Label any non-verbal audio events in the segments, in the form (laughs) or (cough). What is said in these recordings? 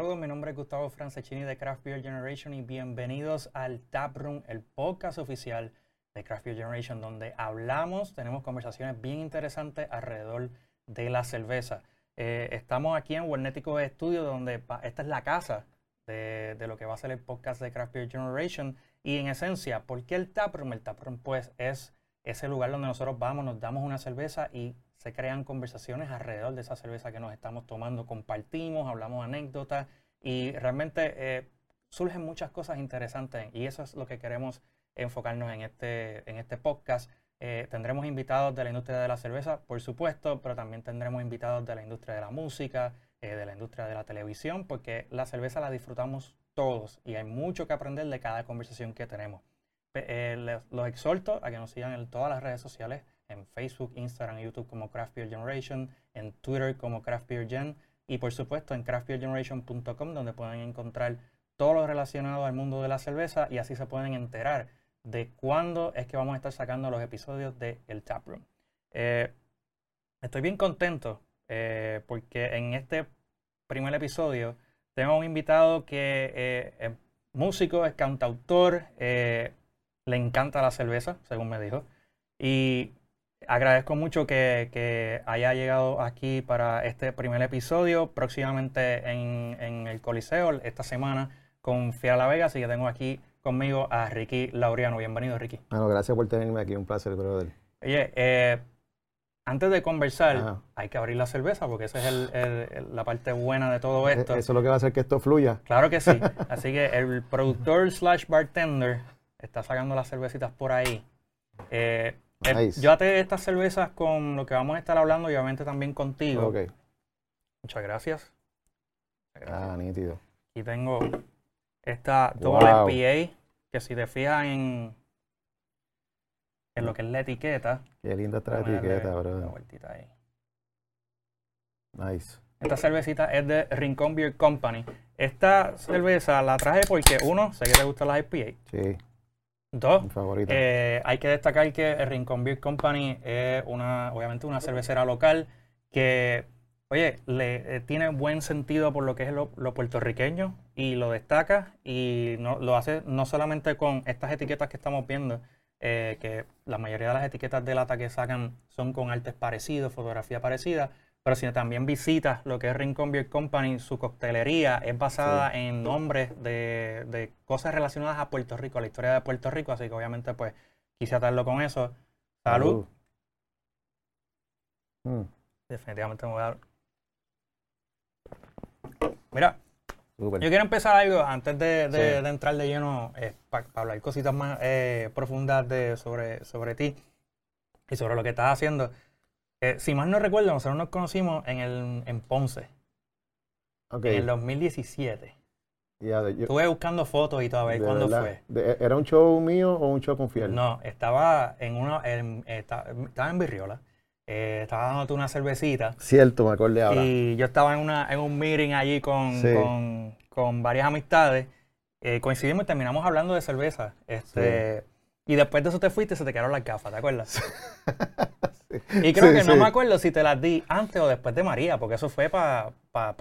Saludos, mi nombre es Gustavo Francescini de Craft Beer Generation y bienvenidos al Tap Room, el podcast oficial de Craft Beer Generation, donde hablamos, tenemos conversaciones bien interesantes alrededor de la cerveza. Eh, estamos aquí en Wernético Studio, donde esta es la casa de, lo que va a ser el podcast de Craft Beer Generation. Y en esencia, ¿por qué el Tap Room? El Tap Room, pues, es ese lugar donde nosotros vamos, nos damos una cerveza y se crean conversaciones alrededor de esa cerveza que nos estamos tomando, compartimos, hablamos anécdotas y realmente eh, surgen muchas cosas interesantes y eso es lo que queremos enfocarnos en este, en este podcast. Eh, tendremos invitados de la industria de la cerveza, por supuesto, pero también tendremos invitados de la industria de la música, eh, de la industria de la televisión, porque la cerveza la disfrutamos todos y hay mucho que aprender de cada conversación que tenemos. los exhorto a que nos sigan en todas las redes sociales en Facebook, Instagram, YouTube como Craft Beer Generation, en Twitter como Craft Beer Gen y por supuesto en craftbeergeneration.com donde pueden encontrar todo lo relacionado al mundo de la cerveza y así se pueden enterar de cuándo es que vamos a estar sacando los episodios de El Taproom. Eh, estoy bien contento eh, porque en este primer episodio tengo un invitado que eh, es músico, es cantautor, le encanta la cerveza, según me dijo. Y agradezco mucho que, haya llegado aquí para este primer episodio, próximamente en, el Coliseo esta semana con Fiera La Vega, así que tengo aquí conmigo a Ricky Laureano. Bienvenido, Ricky. Bueno, gracias por tenerme aquí, un placer, brother. Oye, eh, antes de conversar, hay que abrir la cerveza porque esa es la parte buena de todo e-, esto. Eso es lo que va a hacer que esto fluya. Claro que sí. (laughs) Así que el productor slash bartender está sacando las cervecitas por ahí. Eh, eh, yo até estas cervezas con lo que vamos a estar hablando y obviamente también contigo. Ok. Muchas gracias. Ah, nítido. Aquí tengo esta doble wow. que si te fijas en, en lo que es la etiqueta. Qué linda esta etiqueta, bro. Una vueltita ahí. Nice. Esta cervecita es de Rincon Beer Company. Esta cerveza la traje porque, uno, sé que te gustan las IPA. Sí. Dos, eh, hay que destacar que el Rincon Beer Company es una, obviamente una cervecera local que, oye, le eh, tiene buen sentido por lo que es lo, puertorriqueño y lo destaca y no, lo hace no solamente con estas etiquetas que estamos viendo, eh, que la mayoría de las etiquetas de lata que sacan son con artes parecidos, fotografía parecida, pero si también visitas lo que es Rincon Beer Company, su coctelería es basada en nombres de, cosas relacionadas a Puerto Rico, a la historia de Puerto Rico, así que obviamente pues quise atarlo con eso. Salud. Mm. Definitivamente me voy a dar. Mira, yo quiero empezar algo antes de, entrar de lleno eh, para hablar cositas más eh, profundas de, sobre, sobre ti y sobre lo que estás haciendo. Eh, si mal no recuerdo, nosotros nos conocimos en, el, en Ponce. En el 2017. Estuve buscando fotos y todo, a ver cuándo fue. ¿Era un show mío o un show con Fiel? No, estaba en una, estaba, en Virriola. Eh, estaba dándote una cervecita. Cierto, me acordé ahora. Y yo estaba en, una, en un meeting allí con, con, varias amistades. Eh, coincidimos y terminamos hablando de cerveza. Este, Y después de eso te fuiste y se te quedaron las gafas, ¿te acuerdas? (laughs) Y creo que no me acuerdo si te las di antes o después de María, porque eso fue para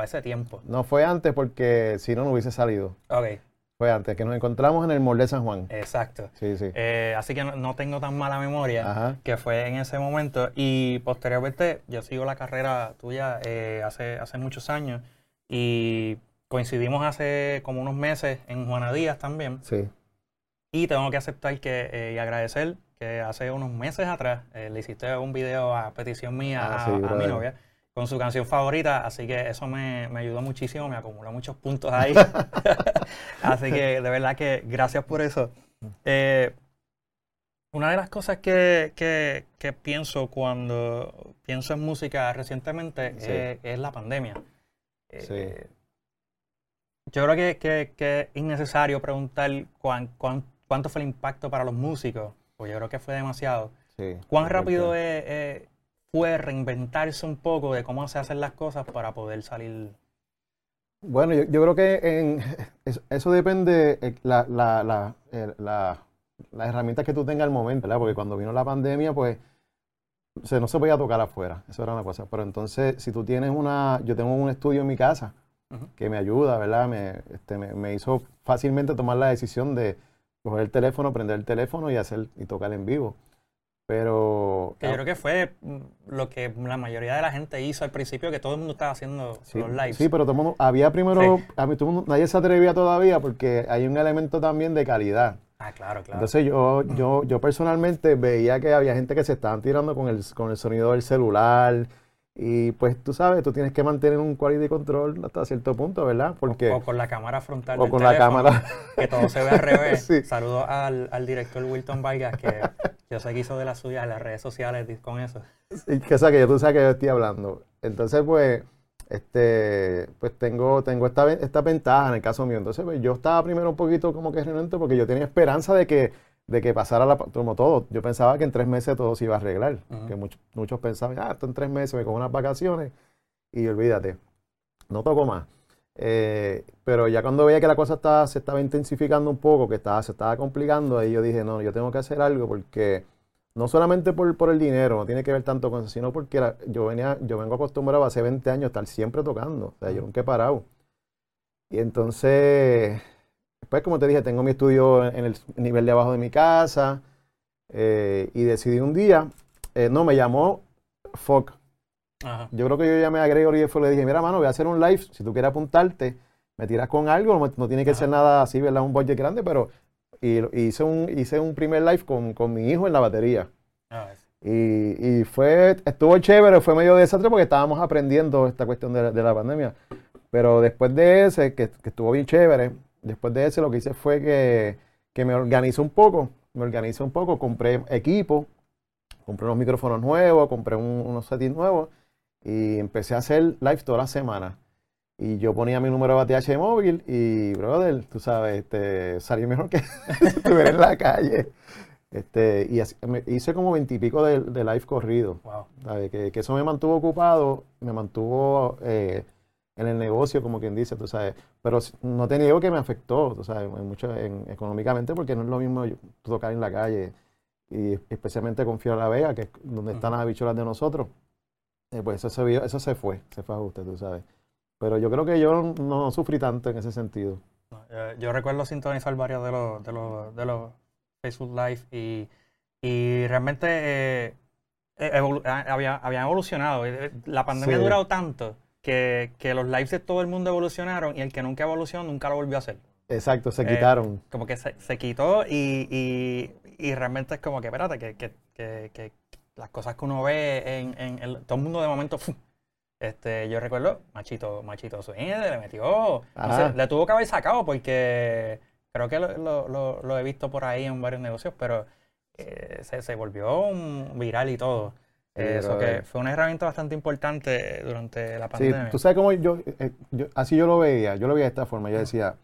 ese tiempo. No fue antes porque si no, no hubiese salido. Ok. Fue antes, que nos encontramos en el Mall de San Juan. Exacto. Sí, sí. Eh, así que no, tengo tan mala memoria que fue en ese momento. Y posteriormente, yo sigo la carrera tuya eh, hace, hace muchos años y coincidimos hace como unos meses en Juana Díaz también. Sí. Y tengo que aceptar que, eh, y agradecer que hace unos meses atrás eh, le hiciste un video a petición mía ah, a, mi novia con su canción favorita, así que eso me, ayudó muchísimo, me acumuló muchos puntos ahí. (laughs) así que de verdad que gracias por eso. Eh, una de las cosas que, pienso cuando pienso en música recientemente es, la pandemia. Yo creo que, que, es innecesario preguntar cuán, cuán, cuánto fue el impacto para los músicos, pues yo creo que fue demasiado. ¿Cuán rápido fue reinventarse un poco de cómo se hacen las cosas para poder salir? Bueno, yo, creo que en, (laughs) eso, depende eh, la, la, las herramientas que tú tengas al momento, ¿verdad? Porque cuando vino la pandemia, pues no se podía tocar afuera, eso era una cosa. Pero entonces, si tú tienes una, yo tengo un estudio en mi casa, que me ayuda, ¿verdad? Me, este, me, hizo fácilmente tomar la decisión de coger el teléfono, prender el teléfono y hacer y tocar en vivo. Pero. Que yo creo que fue lo que la mayoría de la gente hizo al principio, que todo el mundo estaba haciendo los lives. Sí, pero todo el mundo, había primero, a mí, todo nadie se atrevía todavía porque hay un elemento también de calidad. Ah, claro, claro. Entonces yo, yo, yo personalmente veía que había gente que se estaban tirando con el, con el sonido del celular. Y pues tú sabes, tú tienes que mantener un quality control hasta cierto punto, ¿verdad? Porque, o, con la cámara frontal. O con la cámara. Que todo se ve al (laughs) revés. Saludos al, al, director Wilton Vargas, que yo sé que hizo de las suyas en las redes sociales con eso. Sí, que, o sea, que tú sabes que yo estoy hablando. Entonces, pues, este, pues tengo, tengo esta, esta ventaja en el caso mío. Entonces, pues, yo estaba primero un poquito como que renuente porque yo tenía esperanza de que, de que pasara la, como todo. Yo pensaba que en tres meses todo se iba a arreglar. Que muchos, muchos pensaban, ah, esto en tres meses me cojo unas vacaciones y olvídate, no toco más. Eh, pero ya cuando veía que la cosa estaba, se estaba intensificando un poco, que estaba, se estaba complicando, ahí yo dije, no, yo tengo que hacer algo porque no solamente por, por, el dinero, no tiene que ver tanto con eso, sino porque yo, venía, yo vengo acostumbrado hace 20 años a estar siempre tocando, o sea, yo nunca he parado. Y entonces, pues como te dije, tengo mi estudio en el nivel de abajo de mi casa eh, y decidí un día, eh, no, me llamó FOC. Yo creo que yo llamé a Gregory y le dije, mira, mano, voy a hacer un live, si tú quieres apuntarte, me tiras con algo, no, tiene que ser nada así, ¿verdad? Un budget grande, pero y, hice, un, hice un primer live con, con mi hijo en la batería. Ah, y, y, fue, estuvo chévere, fue medio desastre porque estábamos aprendiendo esta cuestión de, de la pandemia. Pero después de ese, que, que, estuvo bien chévere, después de ese lo que hice fue que, que me organizé un poco, me organizé un poco, compré equipo, compré unos micrófonos nuevos, compré unos settings nuevos y empecé a hacer live toda la semana. Y yo ponía mi número de ATH móvil y, brother, tú sabes, este, salí mejor que (laughs) estuviera en la calle. Este, y hice como veintipico de, de live corrido. Wow. Que, que, eso me mantuvo ocupado, me mantuvo eh, en el negocio, como quien dice, tú sabes. Pero no te niego que me afectó, tú sabes, mucho económicamente, porque no es lo mismo tocar en la calle. Y especialmente con Fiora La Vega, que es donde están las habichuelas de nosotros. Eh, pues eso se, eso se fue, se fue a usted, tú sabes. Pero yo creo que yo no sufrí tanto en ese sentido. yo, recuerdo sintonizar varios de los, de los, de los Facebook Live y, y realmente eh, eh habían evolucionado. Eh, la pandemia ha durado tanto que, que, los lives de todo el mundo evolucionaron y el que nunca evolucionó nunca lo volvió a hacer. Exacto, se quitaron. Eh, como que se, se quitó y, y, y, realmente es como que, espérate, que, que, que, las cosas que uno ve en, en el, todo el mundo de momento este, yo recuerdo, Machito, Machito Swing le metió, le tuvo que haber sacado porque creo que lo, he visto por ahí en varios negocios, pero eh, se, volvió un viral y todo. Eso que fue una herramienta bastante importante durante la pandemia. Sí, tú sabes cómo yo, eh, yo, así yo lo veía, yo lo veía de esta forma, yo decía,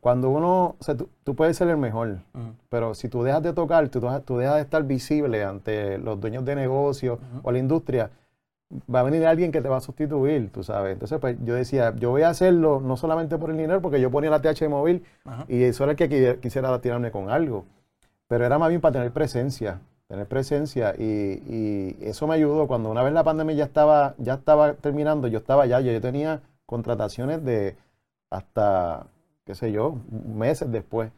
cuando uno, o sea, tú, puedes ser el mejor, pero si tú dejas de tocar, tú, tú, dejas de estar visible ante los dueños de negocios o la industria, va a venir alguien que te va a sustituir, tú sabes. Entonces, pues yo decía, yo voy a hacerlo no solamente por el dinero, porque yo ponía la TH móvil y eso era el que quisiera tirarme con algo, pero era más bien para tener presencia, tener presencia y, eso me ayudó. Cuando una vez la pandemia ya estaba, ya estaba terminando, yo estaba ya, yo, tenía contrataciones de hasta, qué sé yo, meses después.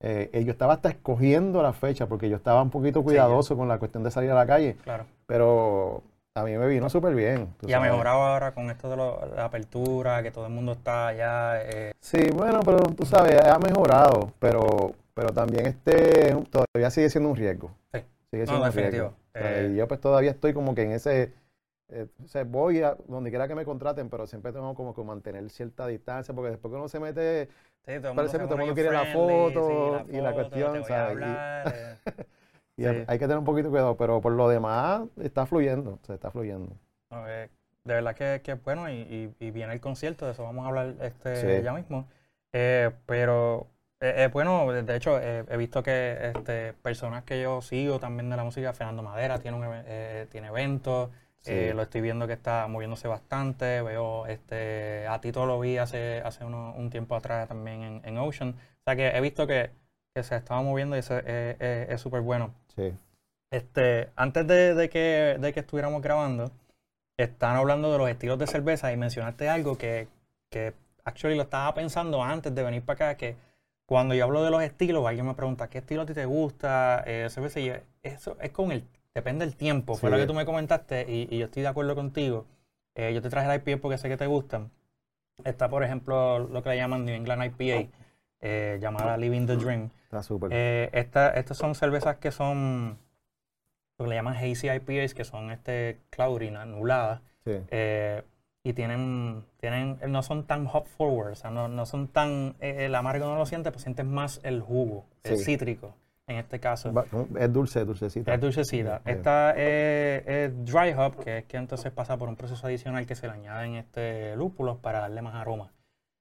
Eh, yo estaba hasta escogiendo la fecha porque yo estaba un poquito cuidadoso con la cuestión de salir a la calle. Claro. Pero a mí me vino súper bien. Y ha mejorado ahora con esto de la apertura, que todo el mundo está allá. Eh. Sí, bueno, pero tú sabes, ha mejororado, pero, pero también este todavía sigue siendo un riesgo. Sí. Sigue siendo un riesgo. Eh. y yo pues todavía estoy como que en ese, eh, o sea, voy a donde quiera que me contraten, pero siempre tengo como que mantener cierta distancia, porque después que uno se mete, parece que todo el mundo quiere la foto, y la cuestión, ¿sabes? Y (laughs) hay que tener un poquito de cuidado, pero por lo demás está fluyendo, se está fluyendo. de verdad que, es bueno y, viene el concierto, de eso vamos a hablar este, ya mismo. Eh, pero es bueno, de hecho he visto que este, personas que yo sigo también de la música, Fernando Madera tiene, un, eh, tiene eventos, eh, lo estoy viendo que está moviéndose bastante, veo, este, a Tito lo vi hace, hace un tiempo atrás también en, en Ocean, o sea que he visto que que se estaba moviendo y eso es súper bueno. Sí. Este, antes de, que, de que estuviéramos grabando, estaban hablando de los estilos de cerveza y mencionaste algo que, actually lo estaba pensando antes de venir para acá, que cuando yo hablo de los estilos, alguien me pregunta, ¿qué estilo a ti te gusta? Eh, eso es con el, depende del tiempo, fue lo que tú me comentaste y, y yo estoy de acuerdo contigo. Eh, yo te traje la IPA porque sé que te gustan. Está, por ejemplo, lo que le llaman New England IPA, eh, llamada Living the Dream. Está súper. Eh, esta, estas son cervezas que son lo que le llaman hazy IPAs, que son este cloudy, anuladas. Sí. Y tienen, tienen, no son tan hop forward, o sea, no, no son tan, eh, el amargo no lo sientes, pues sientes más el jugo, el cítrico, en este caso. Es dulce, dulcecita. Es dulcecita. Esta es, es dry hop, que es que entonces pasa por un proceso adicional que se le añaden este lúpulos para darle más aroma.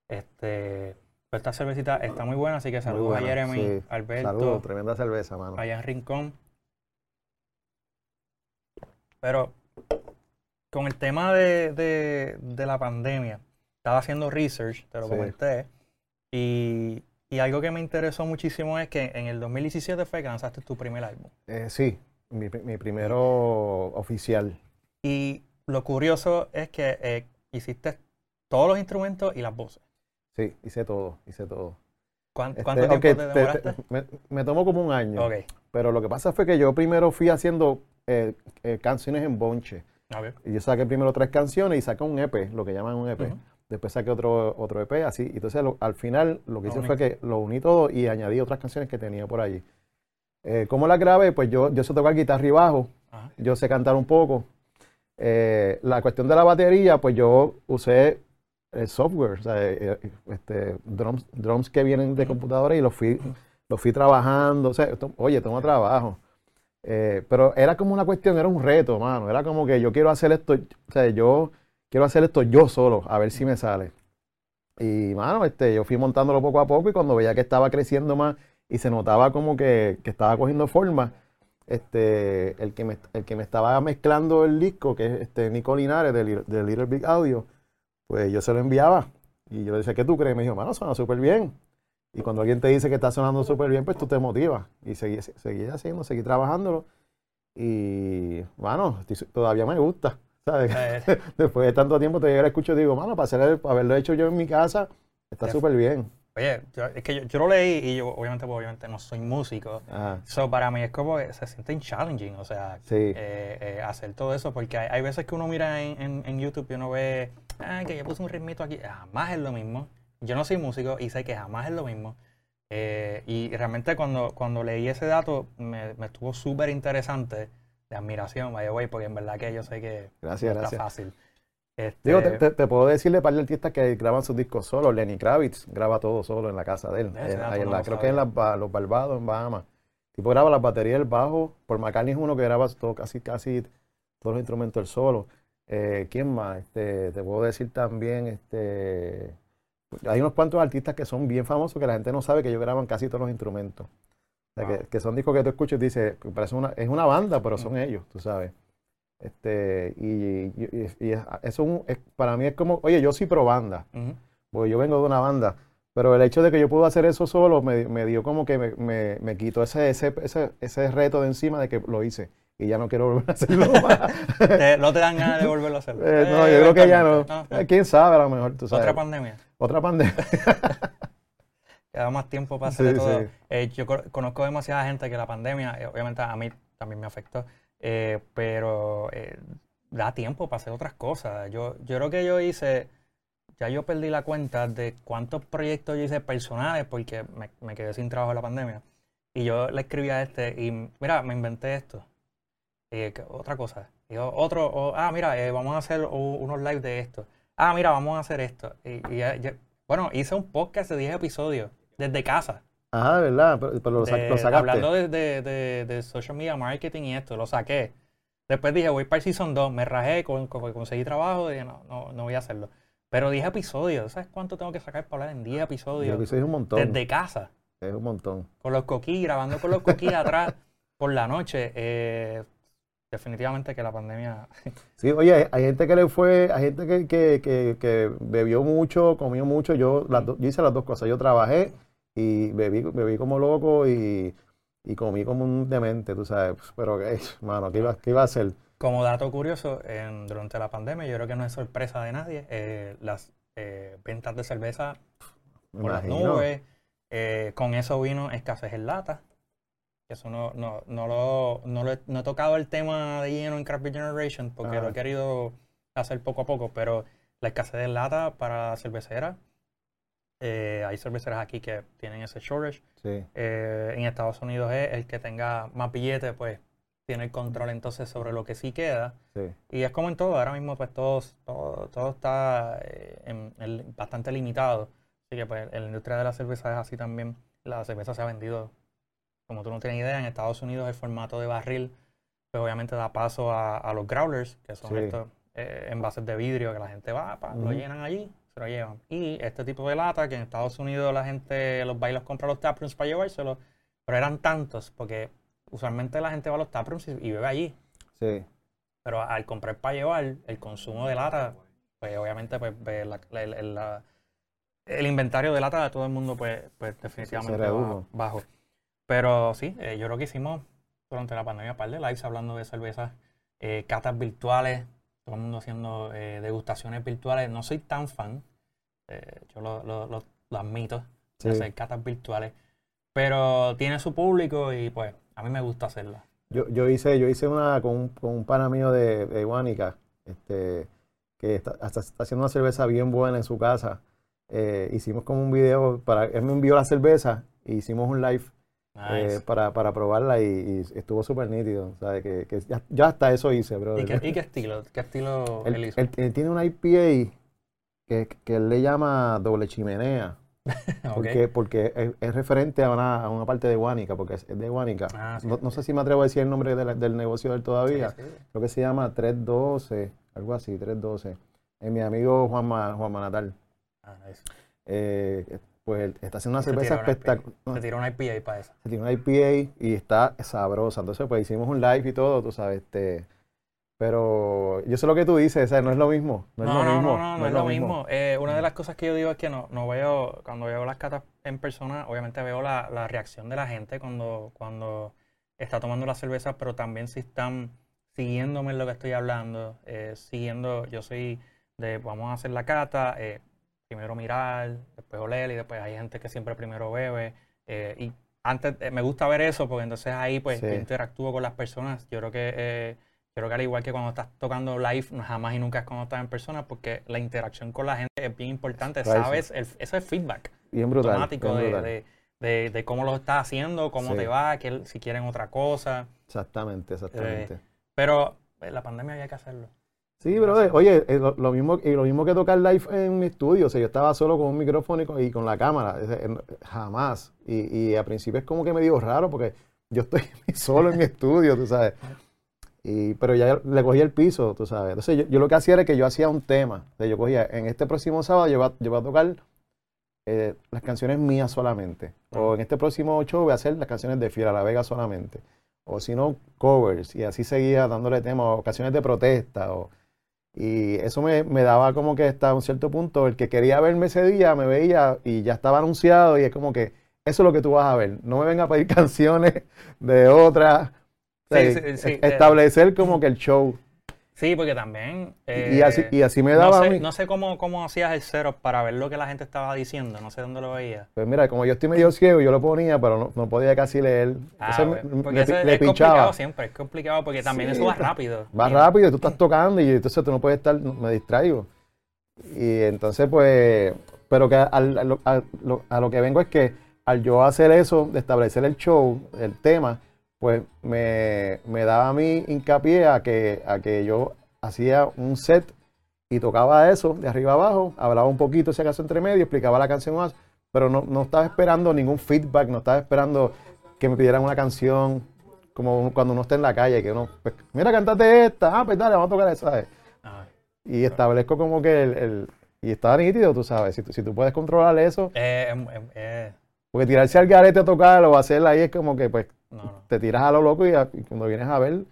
Este, pero esta cervecita está muy buena, así que saludos buena, a Jeremy, sí. Alberto, Saludos, tremenda cerveza, mano. allá en Rincón. Pero con el tema de, de- de la pandemia, estaba haciendo research, te lo Sí. comenté, y, y algo que me interesó muchísimo es que en el 2017 fue que lanzaste tu primer álbum. Eh, sí, mi, mi primero oficial. Y lo curioso es que eh, hiciste todos los instrumentos y las voces. Sí, hice todo, hice todo. ¿Cuán- Este, ¿Cuánto tiempo te te- demoraste? te- me, me tomó como un año. Pero lo que pasa fue que yo primero fui haciendo eh, eh, canciones en bonche. Y yo saqué primero tres canciones y saqué un EP, lo que llaman un EP. Después saqué otro, otro EP, así. Y Entonces, lo- al final, lo que hice uní. fue que lo uní todo y añadí otras canciones que tenía por allí. Eh, ¿Cómo las grabé? Pues yo, yo sé tocar guitarra y bajo, Ajá. yo sé cantar un poco. Eh, la cuestión de la batería, pues yo usé el software, o sea, eh, eh, este, drums, drums que vienen de computadora y los fui, los fui trabajando. O sea, oye, tengo trabajo. Eh, pero era como una cuestión, era un reto, mano. Era como que yo quiero hacer esto, o sea, yo quiero hacer esto yo solo, a ver si me sale. Y, mano, este, yo fui montándolo poco a poco y cuando veía que estaba creciendo más y se notaba como que, que estaba cogiendo forma, este, el, que me, el que me estaba mezclando el disco, que es este Nico Linares de, de Little Big Audio, pues yo se lo enviaba. Y yo le decía, ¿qué tú crees? Me dijo, mano, suena súper bien. Y cuando alguien te dice que está sonando súper bien, pues tú te motivas. Y seguí, seguí haciendo, seguí trabajándolo. Y, bueno, todavía me gusta. ¿sabes? Eh, (laughs) Después de tanto tiempo te lo escucho y digo, mano, para, hacer el- para haberlo hecho yo en mi casa, está súper bien. oye, yo- es que yo, yo lo leí y yo obviamente, pues, obviamente no soy músico. Ajá, So, para mí es como que se siente challenging, o sea, sí. eh, eh, hacer todo eso, porque hay, hay veces que uno mira en, en- en YouTube y uno ve, ah, que yo puse un ritmito aquí, jamás es lo mismo. Yo no soy músico y sé que jamás es lo mismo. Eh, y realmente cuando, cuando leí ese dato me, me estuvo súper interesante, de admiración, vaya güey, porque en verdad que yo sé que Gracias, no está gracias. fácil. Este, Digo, te, te- te puedo decirle para artistas que graban sus discos solos. Lenny Kravitz graba todo solo en la casa de él. Ahí- en no la- lo creo que en Ba- los Barbados, en Bahamas. Tipo graba las baterías, el bajo. Por McCartney es uno que graba todo, casi, casi todos los instrumentos él solo. Eh, ¿Quién más? Este, te puedo decir también, este, hay unos cuantos artistas que son bien famosos que la gente no sabe que ellos graban casi todos los instrumentos. O sea, Wow. que, que son discos que tú escuchas y dices, parece una, es una banda, pero son ellos, tú sabes. Este, y, y- y- y es- eso es un- es- para mí es como, oye, yo sí pro banda, porque yo vengo de una banda, pero el hecho de que yo puedo hacer eso solo me, me dio como que me, me, me quitó ese, ese, ese, ese reto de encima de que lo hice y ya no quiero volver a hacerlo (laughs) más. No te dan ganas de volverlo a hacer. Eh, no, yo creo que ya no. Eh, ¿Quién sabe a lo mejor? Tú sabes. Otra pandemia. Otra pandemia. (laughs) Queda más tiempo para hacer Sí, todo. sí. Eh, yo co- conozco demasiada gente que la pandemia, eh, obviamente a mí también me afectó, eh, pero da tiempo para hacer otras cosas. Yo, yo creo que yo hice, ya yo perdí la cuenta de cuántos proyectos yo hice personales porque me, me quedé sin trabajo en la pandemia. Y yo le escribí a este y, mira, me inventé esto. Y, otra cosa. Y otro, o, ah, mira, vamos a hacer unos live de esto. Ah, mira, vamos a hacer esto. Y, y ya- ya- bueno, hice un podcast de 10 episodios desde casa. Ajá, ¿verdad? Pero, pero lo, sa- de- lo sacaste. hablando de, de, de- de social media marketing y esto, lo saqué. Después dije, voy para el Season 2, me rajé, con, con- conseguí trabajo, dije, no, no, no voy a hacerlo. Pero 10 episodios, ¿sabes cuánto tengo que sacar para hablar en 10 Yo episodios? que soy un montón. Desde casa, Es un montón. con los coquí, grabando con los coquí (laughs) atrás por la noche. Eh, definitivamente que la pandemia... (laughs) Sí, oye, hay, gente que le fue, hay gente que, que, que, que bebió mucho, comió mucho. Yo, las do- yo hice las dos cosas. Yo trabajé y bebí, bebí como loco y, y comí como un demente, tú sabes. Pero, eh, mano, ¿qué iba, qué iba a hacer? Como dato curioso, en- durante la pandemia, yo creo que no es sorpresa de nadie, eh, las eh, ventas de cerveza por las imagino. nubes. Eh, con eso vino escasez en lata. Eso no, no, no, lo, no, lo he, no he tocado el tema de lleno en Craft Beer Generation porque lo Ajá. he querido hacer poco a poco, pero la escasez de lata para cerveceras, eh, hay cerveceras aquí que tienen ese shortage. Sí, Eh, en Estados Unidos es el que tenga más billetes, pues tiene el control entonces sobre lo que sí queda. sí. Y es como en todo, ahora mismo pues todo, todo, todo está eh, en- en- bastante limitado. Así que pues en la industria de la cerveza es así también. La cerveza se ha vendido, como tú no tienes idea, en Estados Unidos el formato de barril, pues obviamente da paso a, a los growlers, que son Sí. estos eh, envases de vidrio que la gente va, pa, lo llenan allí, se lo llevan. Y este tipo de lata que en Estados Unidos la gente los va y los compra a los taprooms para llevárselo, pero eran tantos, porque usualmente la gente va a los taprooms y, y bebe allí. Sí, Pero al comprar para llevar, el consumo de lata, pues obviamente pues, la- la- la- la- el inventario de lata de todo el mundo pues, pues definitivamente va bajo. Pero sí, eh, yo creo que hicimos durante la pandemia un par de lives hablando de cervezas, eh, catas virtuales, todo el mundo haciendo eh, degustaciones virtuales. No soy tan fan, yo lo, lo- lo- lo admito, de sí. hacer catas virtuales, pero tiene su público y pues a mí me gusta hacerlas. Yo, yo hice, yo hice una con un, con un pana mío de, de este, que está, hasta está haciendo una cerveza bien buena en su casa. Hicimos como un video para, él me envió la cerveza e hicimos un live eh, Nice. para, para probarla y, y estuvo súper nítido. ¿sabes? Que, que ya, ya hasta eso hice, bro. ¿Y qué, y qué (laughs) estilo? ¿Qué estilo Él, él hizo? él- él tiene una IPA que, que él le llama doble chimenea, (laughs) Ok. porque, porque es, es referente a una, a una parte de Guánica, porque es, es de Guánica. Ah, sí, no, no sí. sé si me atrevo a decir el nombre de la- del negocio de él todavía. Sí. Creo que se llama 312, algo así, 312. Es mi amigo Juanma, Juanma Natal. Ah, nice. Eh, pues está haciendo una Se cerveza tiró espectacular. Se tiró una IPA para eso. Se tiene una IPA y está sabrosa. Entonces, pues hicimos un live y todo, tú sabes. Este, pero yo sé lo que tú dices, ¿sabes? No es lo mismo. No es No, lo no, mismo. no, no, no es lo mismo. Eh, una de las cosas que yo digo es que no, no veo, cuando veo las catas en persona, obviamente veo la, la reacción de la gente cuando, cuando está tomando la cerveza, pero también si están siguiéndome en lo que estoy hablando, eh, siguiendo, yo soy de, vamos a hacer la cata, eh, primero mirar, después oler y después hay gente que siempre primero bebe. eh, y antes eh, me gusta ver eso porque entonces ahí pues Sí. interactúo con las personas. Yo creo que eh, yo creo que al igual que cuando estás tocando live, jamás y nunca es cuando estás en persona, porque la interacción con la gente es bien importante. Right. Sabes, El- eso es feedback Bien brutal. automático bien de, brutal. de- de- de cómo lo estás haciendo, cómo Sí. te va, que, si quieren otra cosa. Exactamente, exactamente. Pero la pandemia había que hacerlo. Sí, brother. Oye, eh, lo, lo mismo, y lo mismo que tocar live en mi estudio. O sea, yo estaba solo con un micrófono y con, y con la cámara. Eh, Jamás. Y, y al principio es como que me dio raro porque yo estoy (laughs) solo en mi estudio, tú sabes. Y, pero ya le cogí el piso, tú sabes. Entonces yo, yo lo que hacía era que yo hacía un tema. O sea, yo cogía, en este próximo sábado yo voy a, yo voy a tocar eh, las canciones mías solamente. O en este próximo show voy a hacer las canciones de Fiera La Vega solamente. O si no, covers. Y así seguía dándole temas, o canciones de protesta. O, y eso me, me daba como que hasta un cierto punto, el que quería verme ese día me veía y ya estaba anunciado y es como que eso es lo que tú vas a ver. No me venga a pedir (laughs) canciones de otras. Sí, sí, sí, eh. establecer como que el show. Sí, porque también... Y- y, así, eh, y así me no daba a sé, mí. no sé cómo, cómo hacías el setup para ver lo que la gente estaba diciendo. No sé dónde lo veía. Pues mira, como yo estoy medio ciego, yo lo ponía, pero no, no podía casi leer. Ah, Entonces me- porque eso es, le es complicado siempre, es complicado porque también Sí, eso va rápido. Va Y- rápido, tú (laughs) estás tocando y entonces tú no puedes estar, me distraigo. Y entonces, pues, pero que al- a, lo, a lo- a lo que vengo es que al yo hacer eso, de establecer el show, el tema, pues me, me daba a mí hincapié a que, a que yo hacía un set y tocaba eso de arriba abajo, hablaba un poquito si acaso entre medio, explicaba la canción más, pero no, no estaba esperando ningún feedback, no estaba esperando que me pidieran una canción, como cuando uno está en la calle, que uno, pues, mira, cantate esta, ah, pues dale, vamos a tocar esa. ¿sabes? Ah, Y establezco como que el, el- y está nítido, tú sabes, si tú, si tú puedes controlar eso, eh, em- em- eh, porque tirarse al garete a tocar o hacerla ahí es como que pues no, no. te tiras a lo loco y, a- y cuando vienes a ver,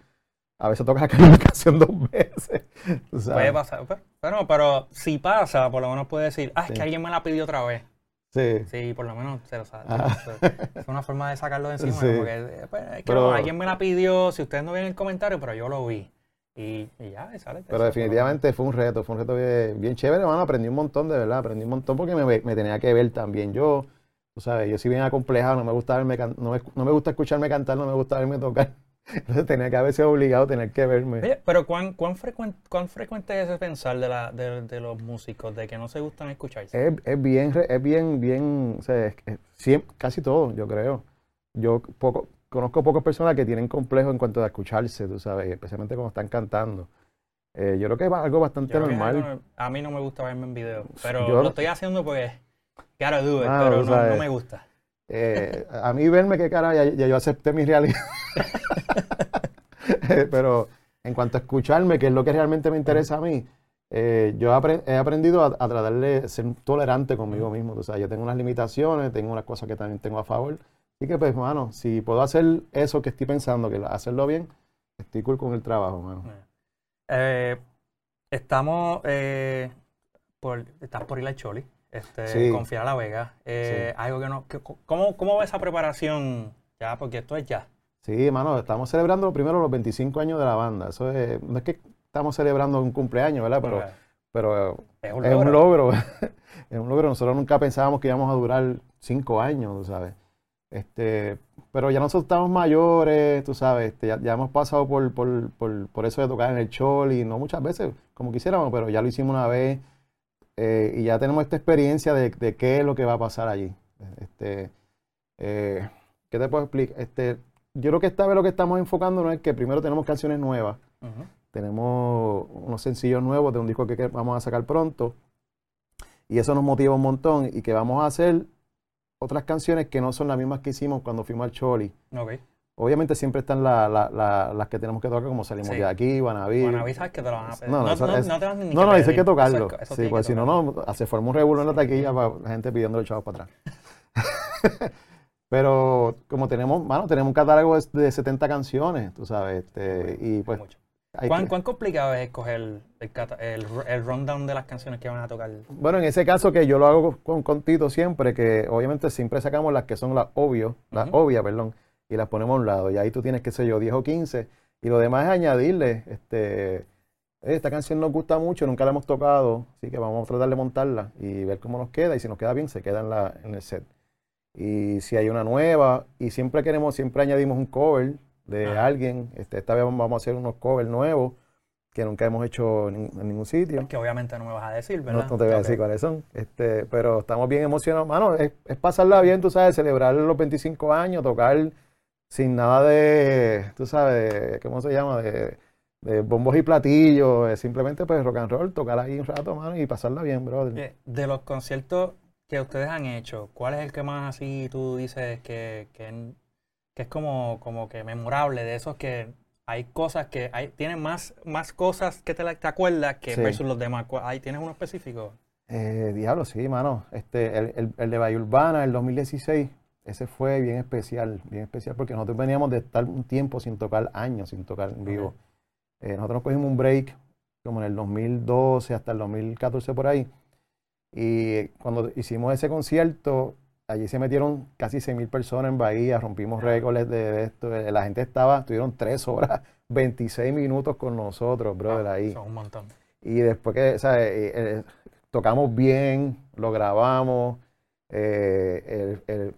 a veces tocas la (laughs) canción dos veces. Puede pasar. Pero, pero, pero si pasa, por lo menos puede decir, ah, es Sí. que alguien me la pidió otra vez. Sí. Sí, por lo menos se lo sabe. Ah. Es una forma de sacarlo de encima. Sí. como que, eh, pues, es que Pero- no, alguien me la pidió, si ustedes no ven el comentario, pero yo lo vi. y, ya, sale. Pero definitivamente fue un reto, fue un reto bien, chévere, hermano, aprendí un montón, de verdad, aprendí un montón porque me, me tenía que ver también yo, tú sabes, yo soy bien acomplejado, no me gusta verme, no me, no me gusta escucharme cantar, no me gusta verme tocar. (laughs) Entonces tenía que haber sido obligado a tener que verme. Oye, pero ¿cuán, cuán, frecuente, ¿cuán frecuente es ese pensar de, la, de, de, los músicos, de que no se gustan escucharse? Es, es bien, es bien, bien, o sea, casi todo, yo creo. Yo poco, conozco pocas personas que tienen complejo en cuanto a escucharse, tú sabes, especialmente cuando están cantando. Eh, yo creo que es algo bastante normal. a mí no me gusta verme en video, pero lo estoy haciendo porque, gotta do it, ah, pero no, no me gusta. Eh, a mí verme qué cara, ya, yo acepté mi realidad. (laughs) Pero en cuanto a escucharme, que es lo que realmente me interesa a mí, eh, yo he aprendido a, tratar de ser tolerante conmigo mismo. O sea, yo tengo unas limitaciones, tengo unas cosas que también tengo a favor. Así que, pues, mano, si puedo hacer eso que estoy pensando, que hacerlo bien, estoy cool con el trabajo, mano. Eh, estamos, por, estás por ir a Choli este, confiar a La Vega. Eh, algo que no, ¿cómo, ¿Cómo va esa preparación ya? Porque esto es ya. Sí, hermano, estamos celebrando primero los 25 años de la banda. Eso es, no es que estamos celebrando un cumpleaños, ¿verdad? Pero, pero es un logro. (laughs) Es un logro. Nosotros nunca pensábamos que íbamos a durar cinco años, sabes. Este, pero ya nosotros estamos mayores, tú sabes, este, ya, hemos pasado por, por, por, por, eso de tocar en el chol y no muchas veces como quisiéramos, pero ya lo hicimos una vez eh, y ya tenemos esta experiencia de, qué es lo que va a pasar allí. Este, eh, ¿Qué te puedo explicar? Este, yo creo que esta vez lo que estamos enfocando es que primero tenemos canciones nuevas, tenemos unos sencillos nuevos de un disco que, vamos a sacar pronto, y eso nos motiva un montón, y que vamos a hacer otras canciones que no son las mismas que hicimos cuando fuimos al Choli. Okay. Obviamente siempre están las que tenemos que tocar, como salimos de aquí, Guanabí. Guanabí sabes que te lo van a pedir. No, no, no, te van ni No, no, dice que tocarlo. sí, pues si no, no, se forma un revuelo en la taquilla para la gente pidiendo el chavos para atrás. (laughs) Pero como tenemos, bueno, tenemos un catálogo de 70 canciones, tú sabes, este, y pues... ¿Cuán, ¿Cuán, complicado es escoger el, el, rundown de las canciones que van a tocar? Bueno, en ese caso que yo lo hago con, con Tito siempre, que obviamente siempre sacamos las que son las obvias, las obvias, perdón y las ponemos a un lado. Y ahí tú tienes, qué sé yo, 10 o 15. Y lo demás es añadirle, este, esta canción nos gusta mucho, nunca la hemos tocado, así que vamos a tratar de montarla y ver cómo nos queda. Y si nos queda bien, se queda en, la, en el set. Y si hay una nueva, y siempre queremos, siempre añadimos un cover de alguien. Este, esta vez vamos a hacer unos covers nuevos que nunca hemos hecho en, ningún sitio. Que obviamente no me vas a decir, ¿verdad? No, te voy a decir cuáles son. Este, pero estamos bien emocionados. Mano, es, es pasarla bien, tú sabes, celebrar los 25 años, tocar sin nada de, tú sabes, ¿cómo se llama? De, bombos y platillos, simplemente pues rock and roll, tocar ahí un rato, mano, y pasarla bien, brother. De los conciertos que ustedes han hecho, ¿cuál es el que más así tú dices que, que, es como, como que memorable de esos que hay cosas que hay, tienen más, más cosas que te, te acuerdas que versus los demás? ¿Ahí tienes uno específico? Eh, diablo, sí, mano. Este, el, el, el de Bahía Urbana, el 2016, ese fue bien especial, bien especial porque nosotros veníamos de estar un tiempo sin tocar, años sin tocar en vivo. Eh, nosotros cogimos un break como en el 2012 hasta el 2014 por ahí. Y cuando hicimos ese concierto, allí se metieron casi 6.000 personas en Bahía, rompimos récords de, esto. Eh, la gente estaba, estuvieron tres horas, (laughs) 26 minutos con nosotros, brother, ahí. Son un montón. Y después que, eh, tocamos bien, lo grabamos. el,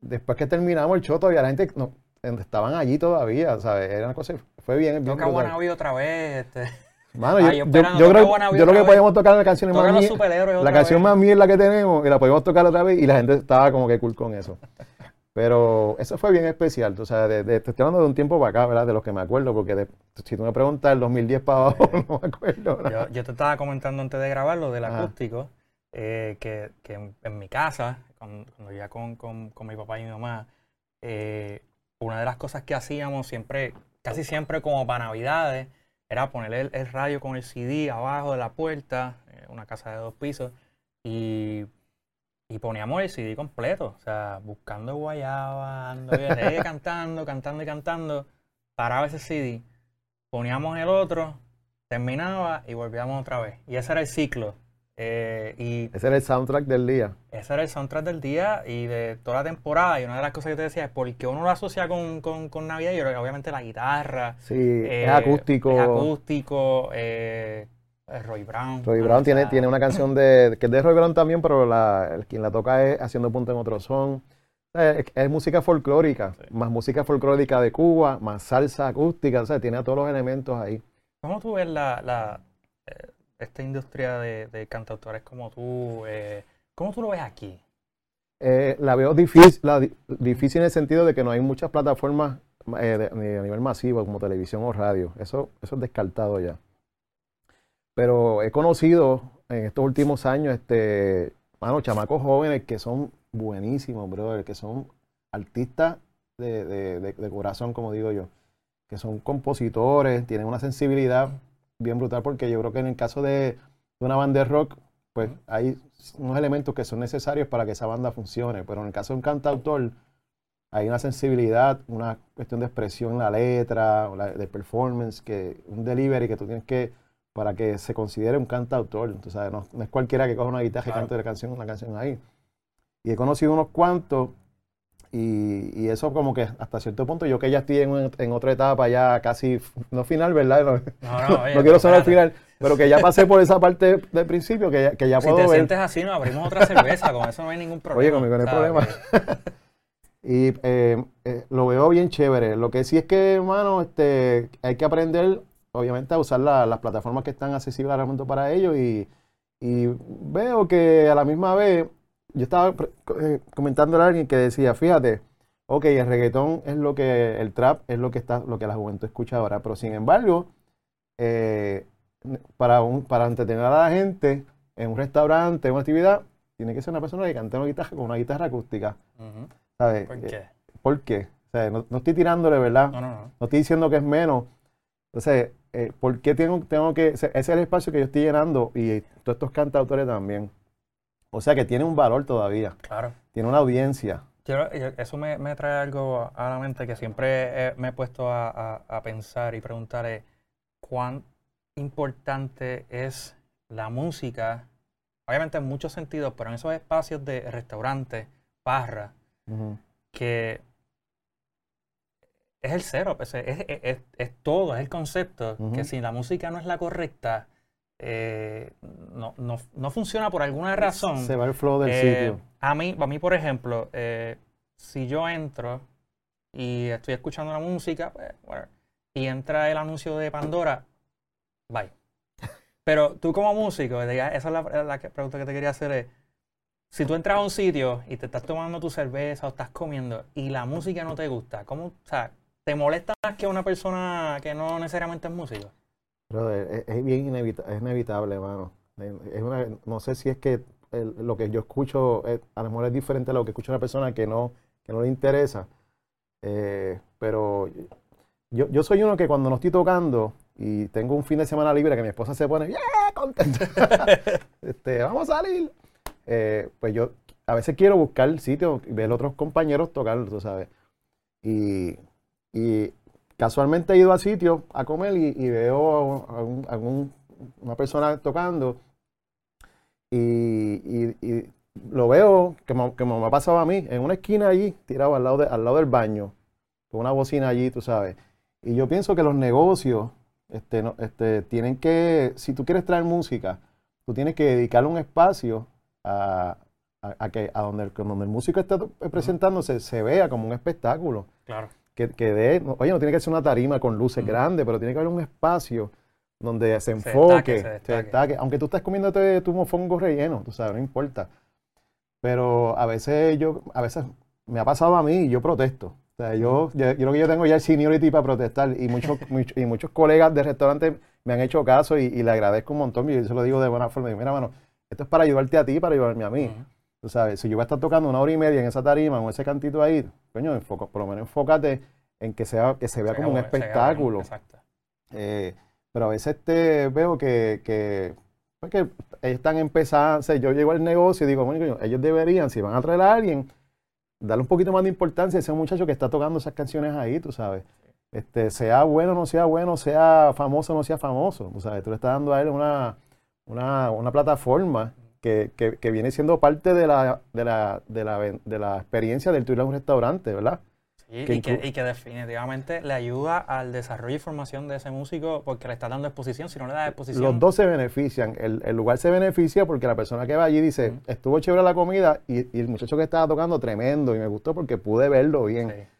después que terminamos el show, todavía la gente no, estaban allí todavía, ¿sabes? Era una cosa, fue bien. bien Toca Wannabe otra vez. Este. Mano, yo, yo, creo, yo creo que podíamos tocar la canción más mierda. La canción más mierda que tenemos, y la podíamos tocar otra vez, y la gente estaba como que cool con eso. Pero eso fue bien especial, tú sabes, de, te estoy hablando de un tiempo para acá, ¿verdad? De los que me acuerdo, porque si tú me preguntas el 2010 para abajo, (laughs) no me acuerdo. Yo, yo, te estaba comentando antes de grabar lo del acústico, eh, que, que en, mi casa, cuando, ya con, con, con, mi papá y mi mamá, eh, una de las cosas que hacíamos siempre, casi siempre como para Navidades, era poner el, radio con el CD abajo de la puerta, eh, una casa de dos pisos, y, y, poníamos el CD completo, o sea, buscando guayaba, cantando, cantando y cantando, paraba ese CD, poníamos el otro, terminaba y volvíamos otra vez. Y ese era el ciclo Eh, y ese era el soundtrack del día. Ese era el soundtrack del día y de toda la temporada. Y una de las cosas que te decía es porque uno lo asocia con, con, con Navidad y obviamente la guitarra. Sí, es eh, acústico. Es acústico. Eh, Roy Brown. Roy Brown tiene, tiene una canción de, que es de Roy Brown también, pero la, el, quien la toca es Haciendo Punto en Otro Son. Es, música folclórica, más música folclórica de Cuba, más salsa acústica, o sea, tiene todos los elementos ahí. ¿Cómo tú ves la, la esta industria de, cantautores como tú, eh, ¿cómo tú lo ves aquí? Eh, la veo difícil, difícil en el sentido de que no hay muchas plataformas eh, a nivel masivo como televisión o radio. Eso, eso es descartado ya. Pero he conocido en estos últimos años, este, mano, chamacos jóvenes que son buenísimos, brother, que son artistas de, de corazón, como digo yo, que son compositores, tienen una sensibilidad bien brutal porque yo creo que en el caso de, una banda de rock, pues hay unos elementos que son necesarios para que esa banda funcione, pero en el caso de un cantautor, hay una sensibilidad, una cuestión de expresión en la letra, de performance, que un delivery que tú tienes que, para que se considere un cantautor. Entonces, no, no es cualquiera que coja una guitarra y cante la canción, una canción ahí. Y he conocido unos cuantos y, eso como que hasta cierto punto, yo que ya estoy en, otra etapa, ya casi, no final, ¿verdad? No, no, (laughs) quiero ser al final, pero que ya pasé por esa parte del principio, que ya, que ya si puedo te sientes así, nos abrimos otra cerveza, con eso no hay ningún (laughs) problema. Oye, conmigo no hay problema. (laughs) y eh, eh, lo veo bien chévere. Lo que sí es que, hermano, este, hay que aprender, obviamente, a usar las plataformas que están accesibles al momento para ellos y, y veo que a la misma vez yo estaba eh, comentando a alguien que decía, fíjate, ok, el reggaetón es lo que, el trap es lo que está, lo que la juventud escucha ahora, pero sin embargo, eh, para, un, para entretener a la gente en un restaurante, en una actividad, tiene que ser una persona que cante una guitarra con una guitarra acústica. ¿Sabes? ¿Por qué? ¿Por qué? O sea, no, estoy tirándole, ¿verdad? No, no, no. No estoy diciendo que es menos. Entonces, eh, ¿por qué tengo, tengo que...? Ese es el espacio que yo estoy llenando y todos estos cantautores también. O sea que tiene un valor todavía. Claro. Tiene una audiencia. eso me, trae algo a la mente que siempre me he puesto a, pensar y preguntar es, cuán importante es la música, obviamente en muchos sentidos, pero en esos espacios de restaurantes, barra, que es el cero, pues, es, todo, es el concepto, que si la música no es la correcta, eh, no, no, no, funciona por alguna razón. Se va el flow del eh, sitio. A mí, a mí, por ejemplo, eh, si yo entro y estoy escuchando la música, pues, y entra el anuncio de Pandora, bye. (laughs) Pero tú como músico, esa es la, pregunta que te quería hacer es, si tú entras a un sitio y te estás tomando tu cerveza o estás comiendo y la música no te gusta, ¿cómo, o sea, te molesta más que una persona que no necesariamente es músico? Es, bien inevitable, es inevitable, hermano. no sé si es que lo que yo escucho a lo mejor es diferente a lo que escucha una persona que no, que no le interesa. Eh, pero yo, yo soy uno que cuando no estoy tocando y tengo un fin de semana libre que mi esposa se pone, ¡yeah! contenta. (laughs) este, vamos a salir. Eh, pues yo a veces quiero buscar sitio y ver otros compañeros tocar, tú sabes. Y, y casualmente he ido a sitios a comer y, veo a, una persona tocando y, lo veo, que me, me, ha pasado a mí, en una esquina allí, tirado al lado, de, al lado del baño, con una bocina allí, tú sabes. Y yo pienso que los negocios este, este, tienen que, si tú quieres traer música, tú tienes que dedicarle un espacio a, que a donde, donde el músico está presentándose se vea como un espectáculo. Claro que, que dé, oye, no tiene que ser una tarima con luces grandes, pero tiene que haber un espacio donde se enfoque, se destaque, aunque tú estés comiéndote tu mofongo relleno, tú sabes, no importa. Pero a veces yo, a veces me ha pasado a mí y yo protesto. O sea, yo, yo, creo que yo tengo ya el seniority para protestar y muchos, (laughs) y muchos colegas de restaurantes me han hecho caso y, le agradezco un montón y yo se lo digo de buena forma. Digo, mira, mano, esto es para ayudarte a ti, para ayudarme a mí. Tú sabes, si yo voy a estar tocando una hora y media en esa tarima, con ese cantito ahí, coño, por lo menos enfócate en que, sea, que se vea como un espectáculo. Exacto. Eh, pero a veces te veo que, que, pues que están empezando, o sea, yo llego al negocio y digo, bueno, ellos deberían, si van a traer a alguien, darle un poquito más de importancia a ese muchacho que está tocando esas canciones ahí, tú sabes. Este, sea bueno o no sea bueno, sea famoso o no sea famoso, tú sabes, tú le estás dando a él una, una, una plataforma que, que, que, viene siendo parte de la, de la, de la, de la experiencia del turismo en un restaurante, ¿verdad? Sí, y, que, y, que, definitivamente le ayuda al desarrollo y formación de ese músico porque le está dando exposición. Si no le da exposición. Los dos se benefician. El, el lugar se beneficia porque la persona que va allí dice: estuvo chévere la comida y, y, el muchacho que estaba tocando, tremendo. Y me gustó porque pude verlo bien. Sí.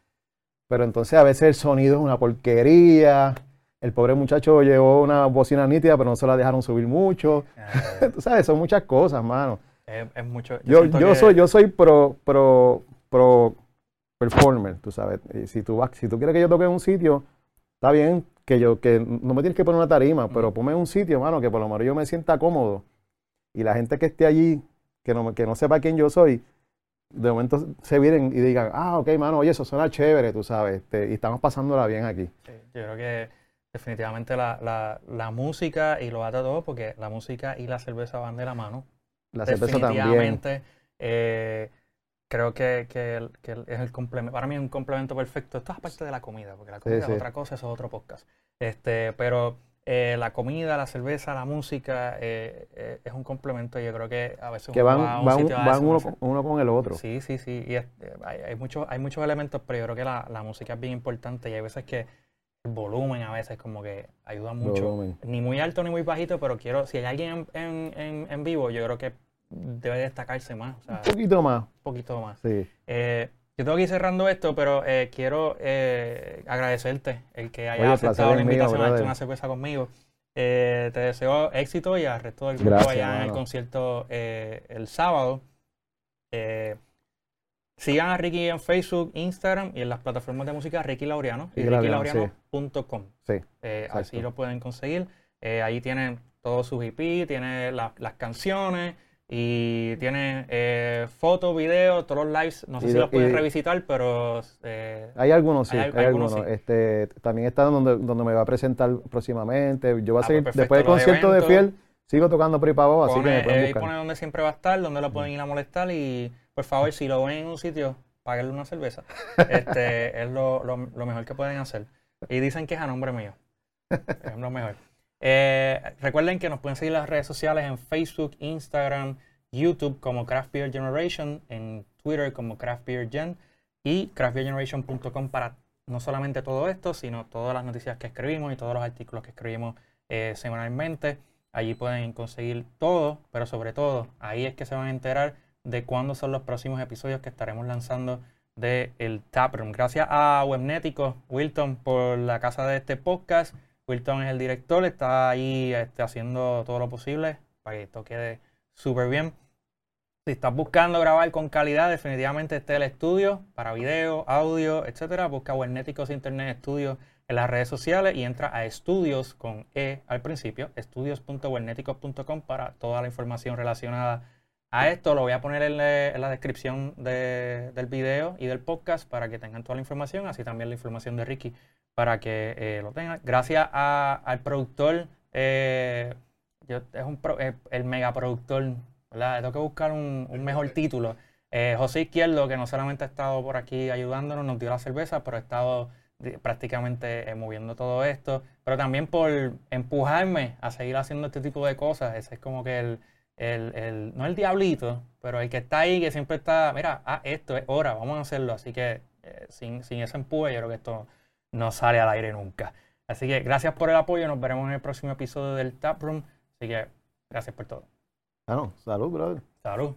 Pero entonces a veces el sonido es una porquería. El pobre muchacho llevó una bocina nítida, pero no se la dejaron subir mucho. Ah, (laughs) Tú sabes, son muchas cosas, mano. Es, es mucho. Yo, yo, yo soy, yo soy pro, pro, pro performer, tú sabes. Y si tú vas, si tú quieres que yo toque en un sitio, está bien que yo, que no me tienes que poner una tarima, pero ponme en un sitio, mano, que por lo menos yo me sienta cómodo. Y la gente que esté allí, que no, que no sepa quién yo soy, de momento se vienen y digan, ah, ok, mano, oye, eso suena chévere, tú sabes, este, y estamos pasándola bien aquí. Sí, yo creo que definitivamente la, la, la música, y lo ata todo, porque la música y la cerveza van de la mano. La cerveza también. Eh, creo que, que, que, es el complemento, para mí es un complemento perfecto. Esto es aparte de la comida, porque la comida sí, sí. es otra cosa, eso es otro podcast. Este, pero eh, la comida, la cerveza, la música eh, eh, es un complemento. Yo creo que a veces que van, va van, van uno, con, uno, con el otro. Sí, sí, sí. Y es, hay, hay, muchos, hay muchos elementos, pero yo creo que la, la, música es bien importante y hay veces que volumen a veces como que ayuda mucho. Volumen. Ni muy alto ni muy bajito, pero quiero, si hay alguien en, en, en vivo, yo creo que debe destacarse más. O sea, un poquito más. Un poquito más. Sí. Eh, yo tengo que ir cerrando esto, pero eh, quiero eh, agradecerte el que hayas aceptado la invitación a una cerveza conmigo. Eh, te deseo éxito y al resto del grupo Gracias, allá mano. en el concierto el sábado. Sigan a Ricky en Facebook, Instagram y en las plataformas de música Ricky Laureano y rickylaureano.com. Sí. así lo pueden conseguir. ahí tienen todos sus EP, tiene la, las canciones. Y tiene eh, fotos, videos, todos los lives. No sé y, si los pueden revisitar, pero. Eh, hay algunos, sí. Hay, hay algunos. Sí. Este, también está donde, donde me va a presentar próximamente. Yo voy a ah, seguir, pues después del concierto de, de Fiel, sigo tocando por ahí así que me pueden buscar. pone donde siempre va a estar, donde lo pueden ir a molestar. Y por favor, si lo ven en un sitio, páguenle una cerveza. (laughs) este, es lo, lo, lo mejor que pueden hacer. Y dicen que es a nombre mío. Es lo mejor. Eh, recuerden que nos pueden seguir en las redes sociales en Facebook, Instagram, YouTube como Craft Beer Generation, en Twitter como Craft Beer Gen y craftbeergeneration.com para no solamente todo esto, sino todas las noticias que escribimos y todos los artículos que escribimos eh, semanalmente. Allí pueden conseguir todo, pero sobre todo ahí es que se van a enterar de cuándo son los próximos episodios que estaremos lanzando de el Taproom. Gracias a Webnético, Wilton, por la casa de este podcast. Wilton es el director, está ahí este, haciendo todo lo posible para que esto quede súper bien. Si estás buscando grabar con calidad, definitivamente este es el estudio para video, audio, etcétera. Busca Webnéticos Internet Studios en las redes sociales y entra a estudios con E al principio, estudios.webnéticos.com para toda la información relacionada a esto. Lo voy a poner en, la, en la descripción de, del video y del podcast para que tengan toda la información, así también la información de Ricky para que eh, lo tengan. Gracias a, al productor, eh, yo, es un pro, eh, el megaproductor, ¿verdad? Tengo que buscar un, un mejor título. Eh, José Izquierdo, que no solamente ha estado por aquí ayudándonos, nos dio la cerveza, pero ha estado prácticamente moviendo todo esto, pero también por empujarme a seguir haciendo este tipo de cosas. Ese es como que el, el, el, no el diablito, pero el que está ahí, que siempre está, mira, ah, esto es hora, vamos a hacerlo. Así que sin, sin ese empuje, yo creo que esto no sale al aire nunca. Así que gracias por el apoyo. Nos veremos en el próximo episodio del Tap Room. Así que gracias por todo. No. Salud, brother. Salud.